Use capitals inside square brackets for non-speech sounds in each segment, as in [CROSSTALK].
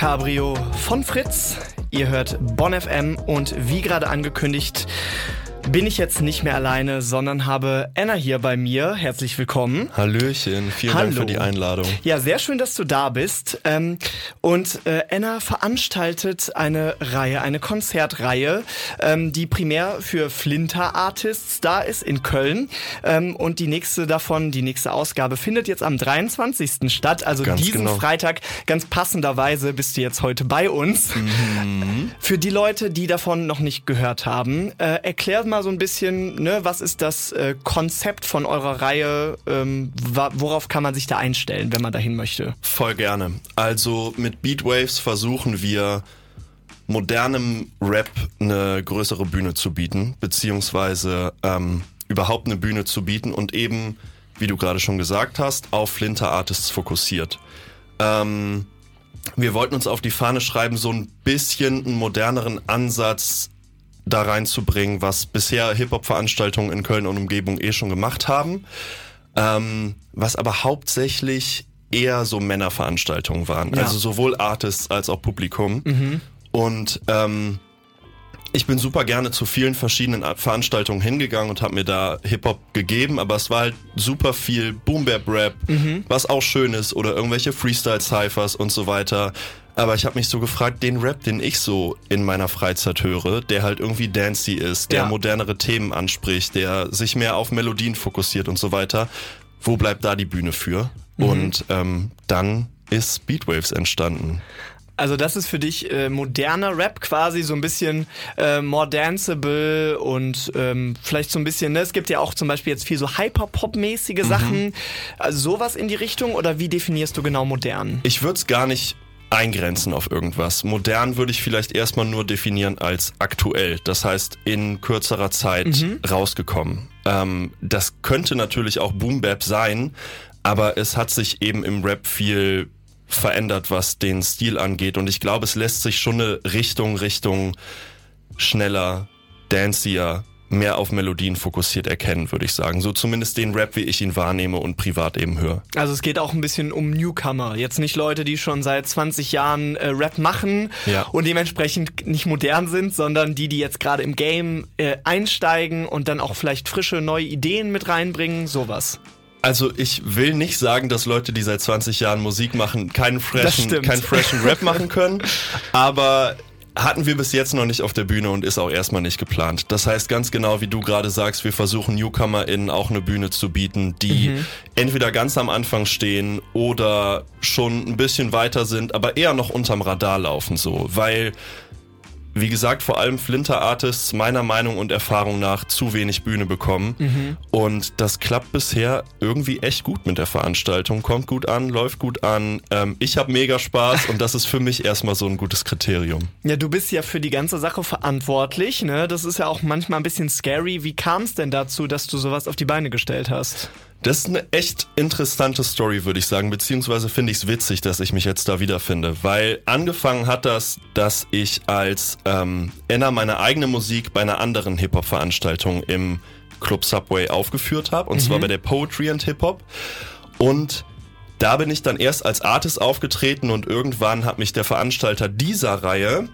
Cabrio von Fritz. Ihr hört Bonn FM und wie gerade angekündigt, bin ich jetzt nicht mehr alleine, sondern habe Anna hier bei mir. Herzlich willkommen. Hallöchen, vielen Hallo. Dank für die Einladung. Ja, sehr schön, dass du da bist. Ähm, und äh, Anna veranstaltet eine Reihe, eine Konzertreihe, ähm, die primär für Flinter-Artists da ist in Köln. Ähm, und die nächste davon, die nächste Ausgabe, findet jetzt am 23. statt. Also ganz diesen genau. Freitag, ganz passenderweise bist du jetzt heute bei uns. Mhm. Für die Leute, die davon noch nicht gehört haben, äh, erklär mal so ein bisschen, ne, was ist das äh, Konzept von eurer Reihe? Ähm, worauf kann man sich da einstellen, wenn man dahin möchte? Voll gerne. Also mit Beatwaves versuchen wir modernem Rap eine größere Bühne zu bieten, beziehungsweise ähm, überhaupt eine Bühne zu bieten und eben, wie du gerade schon gesagt hast, auf Flinter Artists fokussiert. Ähm, wir wollten uns auf die Fahne schreiben, so ein bisschen einen moderneren Ansatz da reinzubringen, was bisher Hip-Hop-Veranstaltungen in Köln und Umgebung eh schon gemacht haben, ähm, was aber hauptsächlich eher so Männerveranstaltungen waren. Ja. Also sowohl Artists als auch Publikum. Mhm. Und ähm, ich bin super gerne zu vielen verschiedenen Veranstaltungen hingegangen und habe mir da Hip-Hop gegeben, aber es war halt super viel Boom-Bap-Rap, mhm. was auch schön ist, oder irgendwelche Freestyle-Cyphers und so weiter. Aber ich habe mich so gefragt, den Rap, den ich so in meiner Freizeit höre, der halt irgendwie dancy ist, der ja. modernere Themen anspricht, der sich mehr auf Melodien fokussiert und so weiter, wo bleibt da die Bühne für? Mhm. Und ähm, dann ist Beatwaves entstanden. Also das ist für dich äh, moderner Rap quasi, so ein bisschen äh, more danceable und ähm, vielleicht so ein bisschen, ne? es gibt ja auch zum Beispiel jetzt viel so Hyper-Pop-mäßige mhm. Sachen. Also sowas in die Richtung oder wie definierst du genau modern? Ich würde es gar nicht eingrenzen auf irgendwas. Modern würde ich vielleicht erstmal nur definieren als aktuell, das heißt in kürzerer Zeit mhm. rausgekommen. Ähm, das könnte natürlich auch Boom Bap sein, aber es hat sich eben im Rap viel verändert, was den Stil angeht und ich glaube, es lässt sich schon eine Richtung Richtung schneller, dancier, mehr auf Melodien fokussiert erkennen, würde ich sagen. So zumindest den Rap, wie ich ihn wahrnehme und privat eben höre. Also es geht auch ein bisschen um Newcomer. Jetzt nicht Leute, die schon seit 20 Jahren äh, Rap machen ja. und dementsprechend nicht modern sind, sondern die, die jetzt gerade im Game äh, einsteigen und dann auch vielleicht frische neue Ideen mit reinbringen, sowas. Also ich will nicht sagen, dass Leute, die seit 20 Jahren Musik machen, keinen freshen, keinen freshen [LAUGHS] Rap machen können, aber hatten wir bis jetzt noch nicht auf der Bühne und ist auch erstmal nicht geplant. Das heißt ganz genau, wie du gerade sagst, wir versuchen NewcomerInnen auch eine Bühne zu bieten, die mhm. entweder ganz am Anfang stehen oder schon ein bisschen weiter sind, aber eher noch unterm Radar laufen so, weil wie gesagt, vor allem Flinter-Artists meiner Meinung und Erfahrung nach zu wenig Bühne bekommen. Mhm. Und das klappt bisher irgendwie echt gut mit der Veranstaltung. Kommt gut an, läuft gut an. Ähm, ich habe mega Spaß und das ist für mich erstmal so ein gutes Kriterium. Ja, du bist ja für die ganze Sache verantwortlich. Ne? Das ist ja auch manchmal ein bisschen scary. Wie kam es denn dazu, dass du sowas auf die Beine gestellt hast? Das ist eine echt interessante Story, würde ich sagen, beziehungsweise finde ich es witzig, dass ich mich jetzt da wiederfinde, weil angefangen hat das, dass ich als ähm, Enna meine eigene Musik bei einer anderen Hip-Hop-Veranstaltung im Club Subway aufgeführt habe, und mhm. zwar bei der Poetry and Hip-Hop. Und da bin ich dann erst als Artist aufgetreten und irgendwann hat mich der Veranstalter dieser Reihe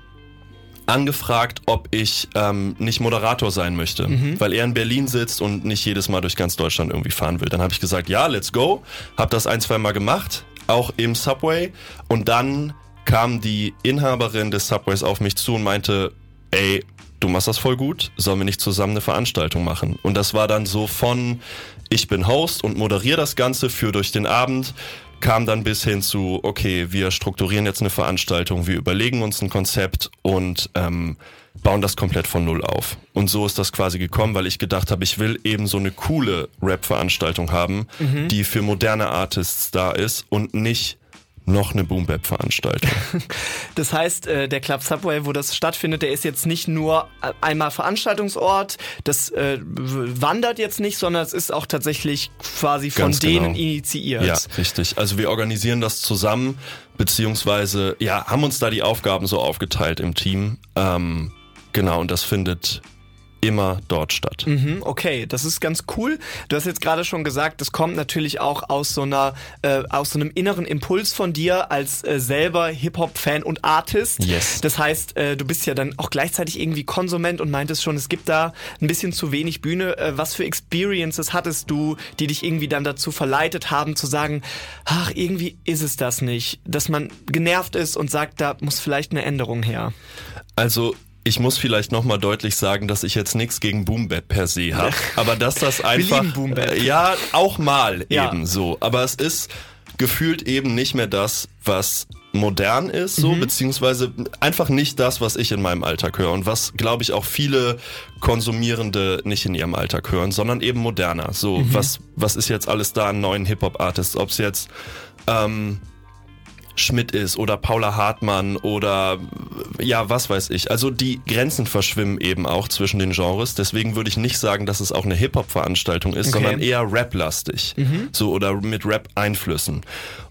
angefragt, ob ich ähm, nicht Moderator sein möchte, mhm. weil er in Berlin sitzt und nicht jedes Mal durch ganz Deutschland irgendwie fahren will. Dann habe ich gesagt, ja, let's go. Hab das ein, zwei Mal gemacht, auch im Subway. Und dann kam die Inhaberin des Subways auf mich zu und meinte, ey, du machst das voll gut, sollen wir nicht zusammen eine Veranstaltung machen? Und das war dann so von, ich bin Host und moderiere das Ganze für durch den Abend kam dann bis hin zu, okay, wir strukturieren jetzt eine Veranstaltung, wir überlegen uns ein Konzept und ähm, bauen das komplett von Null auf. Und so ist das quasi gekommen, weil ich gedacht habe, ich will eben so eine coole Rap-Veranstaltung haben, mhm. die für moderne Artists da ist und nicht noch eine Boom Bap Veranstaltung. [LAUGHS] Das heißt, äh, der Club Subway, wo das stattfindet, der ist jetzt nicht nur einmal Veranstaltungsort, das äh, wandert jetzt nicht, sondern es ist auch tatsächlich quasi von Ganz denen genau. initiiert. Ja, richtig. Also wir organisieren das zusammen, beziehungsweise ja, haben uns da die Aufgaben so aufgeteilt im Team. Ähm, genau, und das findet immer dort statt. Mhm, okay, das ist ganz cool. Du hast jetzt gerade schon gesagt, das kommt natürlich auch aus so einer, äh, aus so einem inneren Impuls von dir als äh, selber Hip-Hop-Fan und Artist. Yes. Das heißt, äh, du bist ja dann auch gleichzeitig irgendwie Konsument und meintest schon, es gibt da ein bisschen zu wenig Bühne. Äh, was für Experiences hattest du, die dich irgendwie dann dazu verleitet haben, zu sagen, ach, irgendwie ist es das nicht, dass man genervt ist und sagt, da muss vielleicht eine Änderung her. Also ich muss vielleicht nochmal deutlich sagen, dass ich jetzt nichts gegen Boom Bap per se habe, [LAUGHS] aber dass das einfach. Äh, ja auch mal Ja. eben so, aber es ist gefühlt eben nicht mehr das, was modern ist, Mhm. so beziehungsweise einfach nicht das, was ich in meinem Alltag höre und was glaube ich auch viele Konsumierende nicht in ihrem Alltag hören, sondern eben moderner. So Mhm. was was ist jetzt alles da an neuen Hip Hop Artists, ob es jetzt ähm, Schmidt ist oder Paula Hartmann oder ja, was weiß ich. Also die Grenzen verschwimmen eben auch zwischen den Genres. Deswegen würde ich nicht sagen, dass es auch eine Hip-Hop-Veranstaltung ist, Okay. sondern eher Rap-lastig. So oder mit Rap-Einflüssen.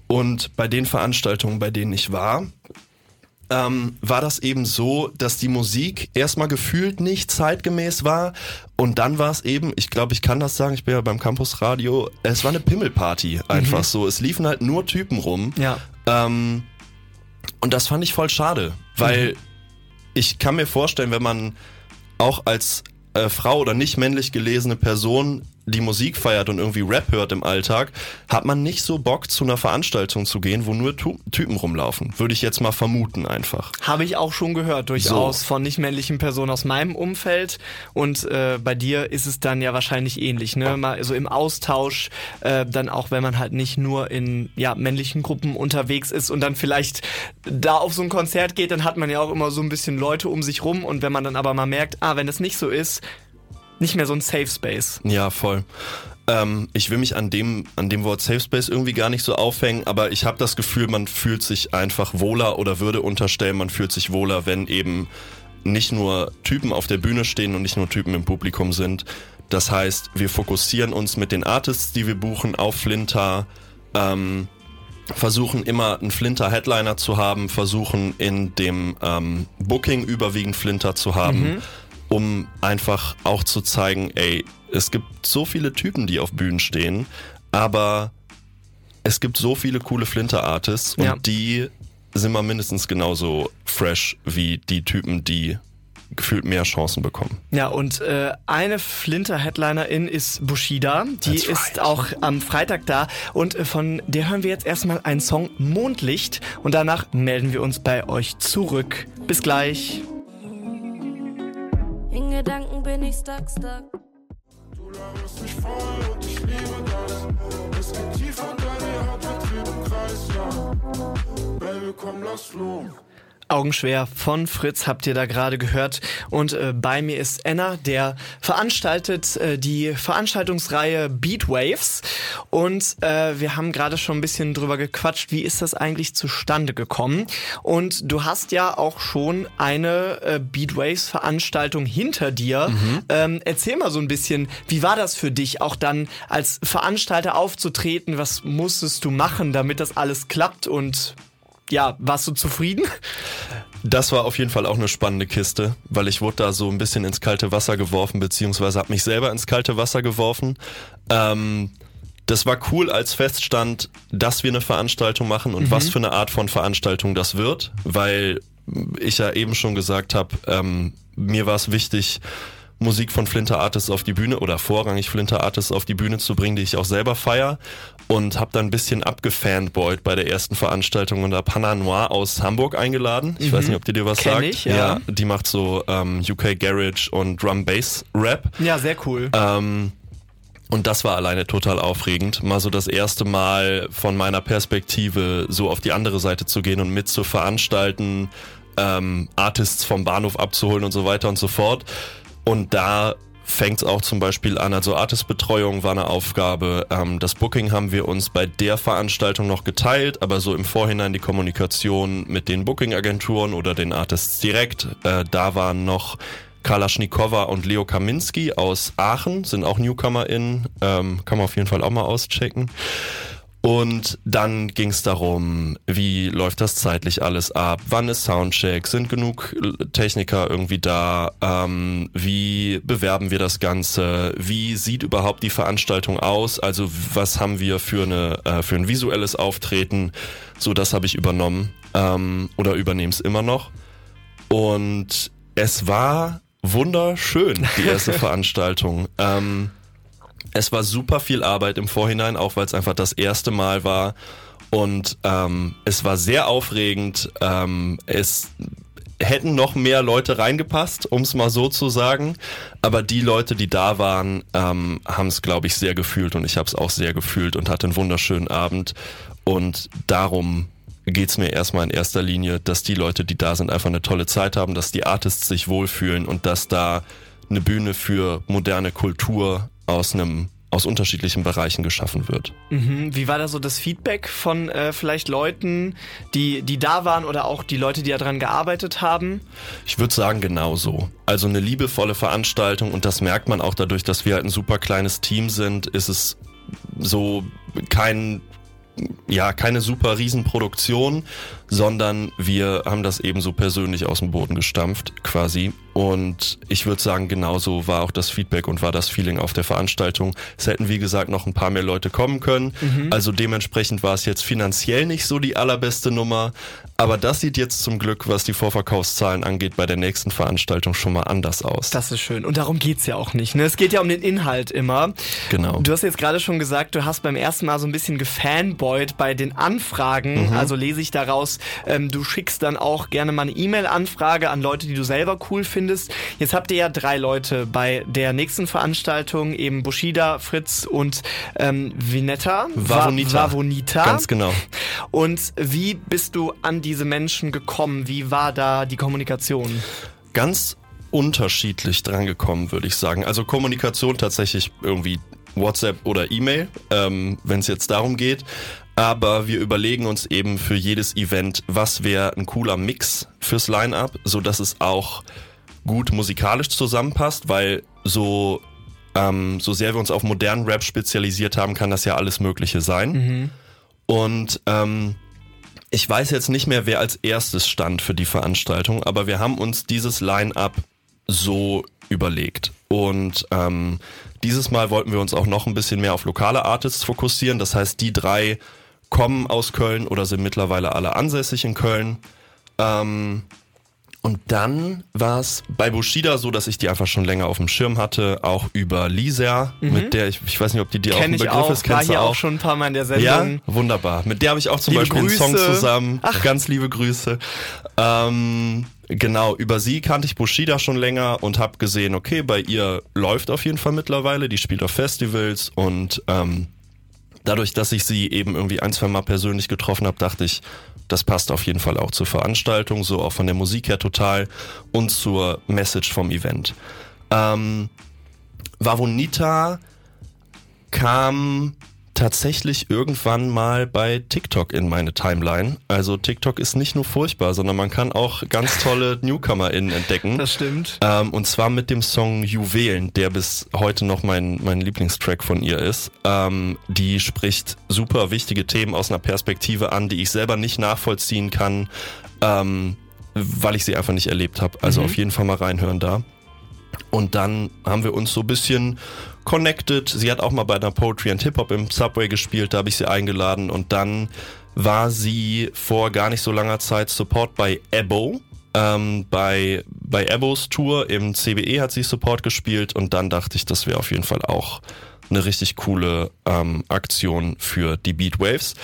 Und bei den Veranstaltungen, bei denen ich war, ähm, war das eben so, dass die Musik erstmal gefühlt nicht zeitgemäß war und dann war es eben, ich glaube, ich kann das sagen, ich bin ja beim Campus Radio, es war eine Pimmelparty einfach so. Es liefen halt nur Typen rum. Ja. Ähm, und das fand ich voll schade, weil ich kann mir vorstellen, wenn man auch als äh, Frau oder nicht männlich gelesene Person die Musik feiert und irgendwie Rap hört im Alltag, hat man nicht so Bock zu einer Veranstaltung zu gehen, wo nur tu Typen rumlaufen. Würde ich jetzt mal vermuten einfach. Habe ich auch schon gehört, durchaus von nicht männlichen Personen aus meinem Umfeld. Und äh, bei dir ist es dann ja wahrscheinlich ähnlich, ne? Mal so im Austausch, äh, dann auch wenn man halt nicht nur in ja, männlichen Gruppen unterwegs ist und dann vielleicht da auf so ein Konzert geht, dann hat man ja auch immer so ein bisschen Leute um sich rum. Und wenn man dann aber mal merkt, ah, wenn das nicht so ist, nicht mehr so ein Safe Space. Ja, voll. Ähm, ich will mich an dem, an dem Wort Safe Space irgendwie gar nicht so aufhängen, aber ich habe das Gefühl, man fühlt sich einfach wohler oder würde unterstellen, man fühlt sich wohler, wenn eben nicht nur Typen auf der Bühne stehen und nicht nur Typen im Publikum sind. Das heißt, wir fokussieren uns mit den Artists, die wir buchen, auf Flinter, ähm, versuchen immer einen Flinter-Headliner zu haben, versuchen in dem ähm, Booking überwiegend Flinter zu haben, um einfach auch zu zeigen, ey, es gibt so viele Typen, die auf Bühnen stehen, aber es gibt so viele coole Flinter-Artists und Ja. die sind mal mindestens genauso fresh wie die Typen, die gefühlt mehr Chancen bekommen. Ja, und äh, eine Flinter-Headlinerin ist Bushida. Die That's ist right. auch am Freitag da. Und äh, von der hören wir jetzt erstmal einen Song Mondlicht. Und danach melden wir uns bei euch zurück. Bis gleich. Gedanken bin ich stuck, stuck. Du laberst mich voll und ich liebe das. Es geht tief und deine Haut vertrieben im Kreis, ja. Baby, komm, lass los. Augenschwer von Fritz habt ihr da gerade gehört. Und äh, bei mir ist Enna, der veranstaltet äh, die Veranstaltungsreihe Beatwaves. Und äh, wir haben gerade schon ein bisschen drüber gequatscht, wie ist das eigentlich zustande gekommen. Und du hast ja auch schon eine äh, Beatwaves-Veranstaltung hinter dir. Ähm, erzähl mal so ein bisschen, wie war das für dich, auch dann als Veranstalter aufzutreten? Was musstest du machen, damit das alles klappt? Und ja, warst du zufrieden? Das war auf jeden Fall auch eine spannende Kiste, weil ich wurde da so ein bisschen ins kalte Wasser geworfen, beziehungsweise habe mich selber ins kalte Wasser geworfen. Ähm, das war cool, als feststand, dass wir eine Veranstaltung machen und was für eine Art von Veranstaltung das wird, weil ich ja eben schon gesagt habe, ähm, mir war es wichtig, Musik von Flinter Artists auf die Bühne oder vorrangig Flinter Artists auf die Bühne zu bringen, die ich auch selber feier und habe dann ein bisschen abgefanboyt bei der ersten Veranstaltung und habe Hannah Noir aus Hamburg eingeladen. Ich weiß nicht, ob die dir was Kenn sagt. ich, ja. die macht so ähm, UK Garage und Drum Bass Rap. Ja, sehr cool. Ähm, und das war alleine total aufregend, mal so das erste Mal von meiner Perspektive so auf die andere Seite zu gehen und mit zu veranstalten, ähm, Artists vom Bahnhof abzuholen und so weiter und so fort. Und da fängt es auch zum Beispiel an, also Artistbetreuung war eine Aufgabe. Ähm, das Booking haben wir uns bei der Veranstaltung noch geteilt, aber so im Vorhinein die Kommunikation mit den Booking-Agenturen oder den Artists direkt. Äh, da waren noch Kalaschnikowa und Leo Kaminski aus Aachen, sind auch NewcomerInnen, ähm, kann man auf jeden Fall auch mal auschecken. Und dann ging es darum, wie läuft das zeitlich alles ab, wann ist Soundcheck, sind genug Techniker irgendwie da, ähm, wie bewerben wir das Ganze, wie sieht überhaupt die Veranstaltung aus, also was haben wir für, eine, äh, für ein visuelles Auftreten, so das habe ich übernommen ähm, oder übernehme es immer noch. Und es war wunderschön, die erste [LAUGHS] Veranstaltung. Ähm, es war super viel Arbeit im Vorhinein, auch weil es einfach das erste Mal war. Und ähm, es war sehr aufregend. Ähm, es hätten noch mehr Leute reingepasst, um es mal so zu sagen. Aber die Leute, die da waren, ähm, haben es, glaube ich, sehr gefühlt und ich habe es auch sehr gefühlt und hatte einen wunderschönen Abend. Und darum geht's mir erstmal in erster Linie, dass die Leute, die da sind, einfach eine tolle Zeit haben, dass die Artists sich wohlfühlen und dass da eine Bühne für moderne Kultur aus einem aus unterschiedlichen Bereichen geschaffen wird. Mhm. Wie war da so das Feedback von äh, vielleicht Leuten, die, die da waren oder auch die Leute, die daran gearbeitet haben? Ich würde sagen, genauso. Also eine liebevolle Veranstaltung und das merkt man auch dadurch, dass wir halt ein super kleines Team sind, ist es so kein ja, keine super Riesenproduktion, sondern wir haben das eben so persönlich aus dem Boden gestampft, quasi. Und ich würde sagen, genauso war auch das Feedback und war das Feeling auf der Veranstaltung. Es hätten, wie gesagt, noch ein paar mehr Leute kommen können. Mhm. Also dementsprechend war es jetzt finanziell nicht so die allerbeste Nummer. Aber das sieht jetzt zum Glück, was die Vorverkaufszahlen angeht, bei der nächsten Veranstaltung schon mal anders aus. Das ist schön. Und darum geht's ja auch nicht. Ne? Es geht ja um den Inhalt immer. Genau. Du hast jetzt gerade schon gesagt, du hast beim ersten Mal so ein bisschen gefanboyt bei den Anfragen. Mhm. Also lese ich daraus, ähm, du schickst dann auch gerne mal eine E-Mail-Anfrage an Leute, die du selber cool findest. Jetzt habt ihr ja drei Leute bei der nächsten Veranstaltung, eben Bushida, Fritz und ähm, Vinetta. Vavonita. Vavonita. Ganz genau. Und wie bist du an diese Menschen gekommen? Wie war da die Kommunikation? Ganz unterschiedlich drangekommen, würde ich sagen. Also Kommunikation tatsächlich irgendwie WhatsApp oder E-Mail, ähm, wenn es jetzt darum geht. Aber wir überlegen uns eben für jedes Event, was wäre ein cooler Mix fürs Line-up, so dass es auch gut musikalisch zusammenpasst, weil so ähm, so sehr wir uns auf modernen Rap spezialisiert haben, kann das ja alles Mögliche sein. Mhm. Und ähm, ich weiß jetzt nicht mehr, wer als erstes stand für die Veranstaltung, aber wir haben uns dieses Line-up so überlegt. Und ähm, dieses Mal wollten wir uns auch noch ein bisschen mehr auf lokale Artists fokussieren. Das heißt, die drei kommen aus Köln oder sind mittlerweile alle ansässig in Köln. Ähm, und dann war es bei Bushida so, dass ich die einfach schon länger auf dem Schirm hatte, auch über Lisa, mhm. mit der ich, ich weiß nicht, ob die dir auch ein Begriff auch, ist, kennst war hier auch schon ein paar Mal in der Sendung. Ja, wunderbar. Mit der habe ich auch zum liebe Beispiel Grüße. einen Song zusammen. Ach. Ganz liebe Grüße. Ähm, genau, über sie kannte ich Bushida schon länger und habe gesehen, okay, bei ihr läuft auf jeden Fall mittlerweile, die spielt auf Festivals und ähm, dadurch, dass ich sie eben irgendwie ein, zwei Mal persönlich getroffen habe, dachte ich, das passt auf jeden Fall auch zur Veranstaltung, so auch von der Musik her total und zur Message vom Event. Ähm, Vavonita kam tatsächlich irgendwann mal bei TikTok in meine Timeline. Also TikTok ist nicht nur furchtbar, sondern man kann auch ganz tolle [LAUGHS] NewcomerInnen entdecken. Das stimmt. Ähm, und zwar mit dem Song Juwelen, der bis heute noch mein, mein Lieblingstrack von ihr ist. Ähm, die spricht super wichtige Themen aus einer Perspektive an, die ich selber nicht nachvollziehen kann, ähm, weil ich sie einfach nicht erlebt habe. Also mhm. auf jeden Fall mal reinhören da. Und dann haben wir uns so ein bisschen connected. Sie hat auch mal bei einer Poetry and Hip Hop im Subway gespielt, da habe ich sie eingeladen und dann war sie vor gar nicht so langer Zeit Support bei Ebo. Ähm, bei, bei Ebos Tour im CBE hat sie Support gespielt und dann dachte ich, das wäre auf jeden Fall auch eine richtig coole ähm, Aktion für die Beatwaves.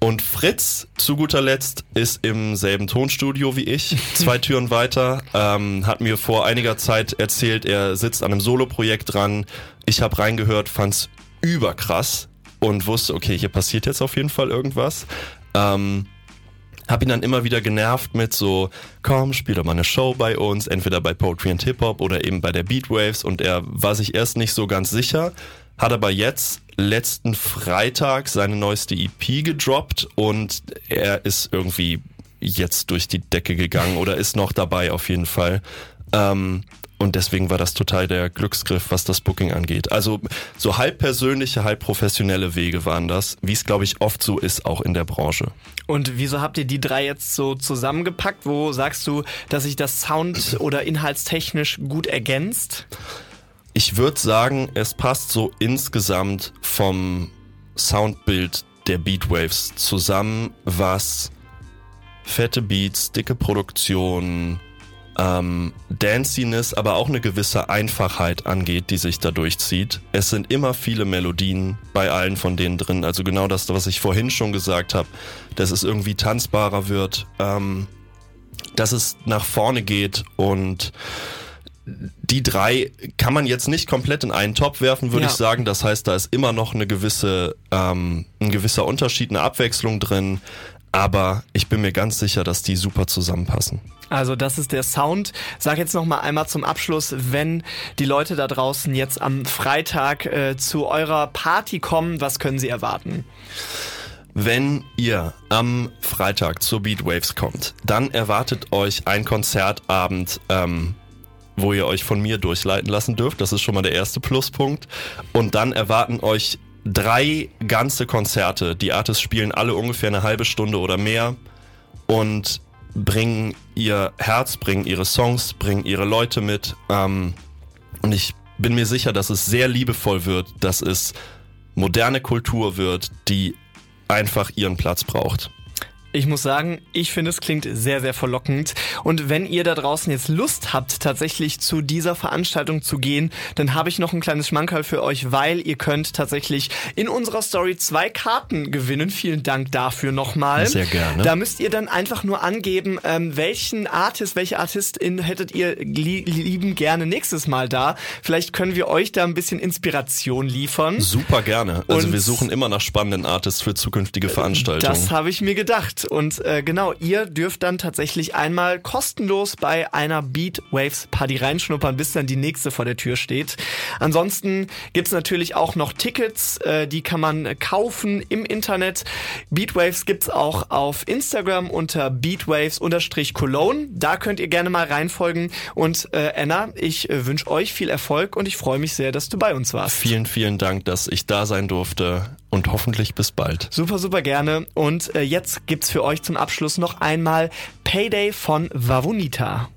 Und Fritz, zu guter Letzt, ist im selben Tonstudio wie ich, [LAUGHS] zwei Türen weiter, ähm, hat mir vor einiger Zeit erzählt, er sitzt an einem Soloprojekt dran. Ich habe reingehört, fand's überkrass und wusste, okay, hier passiert jetzt auf jeden Fall irgendwas. Ähm, hab ihn dann immer wieder genervt mit so, komm, spiel doch mal eine Show bei uns, entweder bei Poetry and Hip Hop oder eben bei der Beatwaves und er war sich erst nicht so ganz sicher, hat aber jetzt letzten Freitag seine neueste EP gedroppt und er ist irgendwie jetzt durch die Decke gegangen oder ist noch dabei auf jeden Fall. Ähm, und deswegen war das total der Glücksgriff, was das Booking angeht. Also so halb persönliche, halb professionelle Wege waren das, wie es glaube ich oft so ist, auch in der Branche. Und wieso habt ihr die drei jetzt so zusammengepackt? Wo sagst du, dass sich das Sound- oder inhaltstechnisch gut ergänzt? Ich würde sagen, es passt so insgesamt vom Soundbild der Beatwaves zusammen, was fette Beats, dicke Produktion, ähm, Danciness, aber auch eine gewisse Einfachheit angeht, die sich da durchzieht. Es sind immer viele Melodien bei allen von denen drin. Also genau das, was ich vorhin schon gesagt habe, dass es irgendwie tanzbarer wird, ähm, dass es nach vorne geht und die drei kann man jetzt nicht komplett in einen Topf werfen, würde Ja. ich sagen. Das heißt, da ist immer noch eine gewisse, ähm, ein gewisser Unterschied, eine Abwechslung drin. Aber ich bin mir ganz sicher, dass die super zusammenpassen. Also das ist der Sound. Sag jetzt noch mal einmal zum Abschluss, wenn die Leute da draußen jetzt am Freitag äh, zu eurer Party kommen, was können sie erwarten? Wenn ihr am Freitag zur Beatwaves kommt, dann erwartet euch ein Konzertabend, ähm, wo ihr euch von mir durchleiten lassen dürft. Das ist schon mal der erste Pluspunkt. Und dann erwarten euch drei ganze Konzerte. Die Artists spielen alle ungefähr eine halbe Stunde oder mehr und bringen ihr Herz, bringen ihre Songs, bringen ihre Leute mit. Ähm, und ich bin mir sicher, dass es sehr liebevoll wird, dass es moderne Kultur wird, die einfach ihren Platz braucht. Ich muss sagen, ich finde, es klingt sehr, sehr verlockend. Und wenn ihr da draußen jetzt Lust habt, tatsächlich zu dieser Veranstaltung zu gehen, dann habe ich noch ein kleines Schmankerl für euch, weil ihr könnt tatsächlich in unserer Story zwei Karten gewinnen. Vielen Dank dafür nochmal. Sehr gerne. Da müsst ihr dann einfach nur angeben, ähm, welchen Artist, welche Artistin hättet ihr li lieben gerne nächstes Mal da. Vielleicht können wir euch da ein bisschen Inspiration liefern. Super gerne. Also Und- wir suchen immer nach spannenden Artists für zukünftige Veranstaltungen. Das habe ich mir gedacht. Und äh, genau, ihr dürft dann tatsächlich einmal kostenlos bei einer Beat Waves Party reinschnuppern, bis dann die nächste vor der Tür steht. Ansonsten gibt's natürlich auch noch Tickets, äh, die kann man kaufen im Internet. Beatwaves gibt's auch auf Instagram unter beatwaves-cologne. Da könnt ihr gerne mal reinfolgen. Und äh, Anna, ich äh, wünsche euch viel Erfolg und ich freue mich sehr, dass du bei uns warst. Vielen, vielen Dank, dass ich da sein durfte und hoffentlich bis bald. Super, super gerne. Und äh, jetzt gibt's für euch zum Abschluss noch einmal Payday von Vavunita.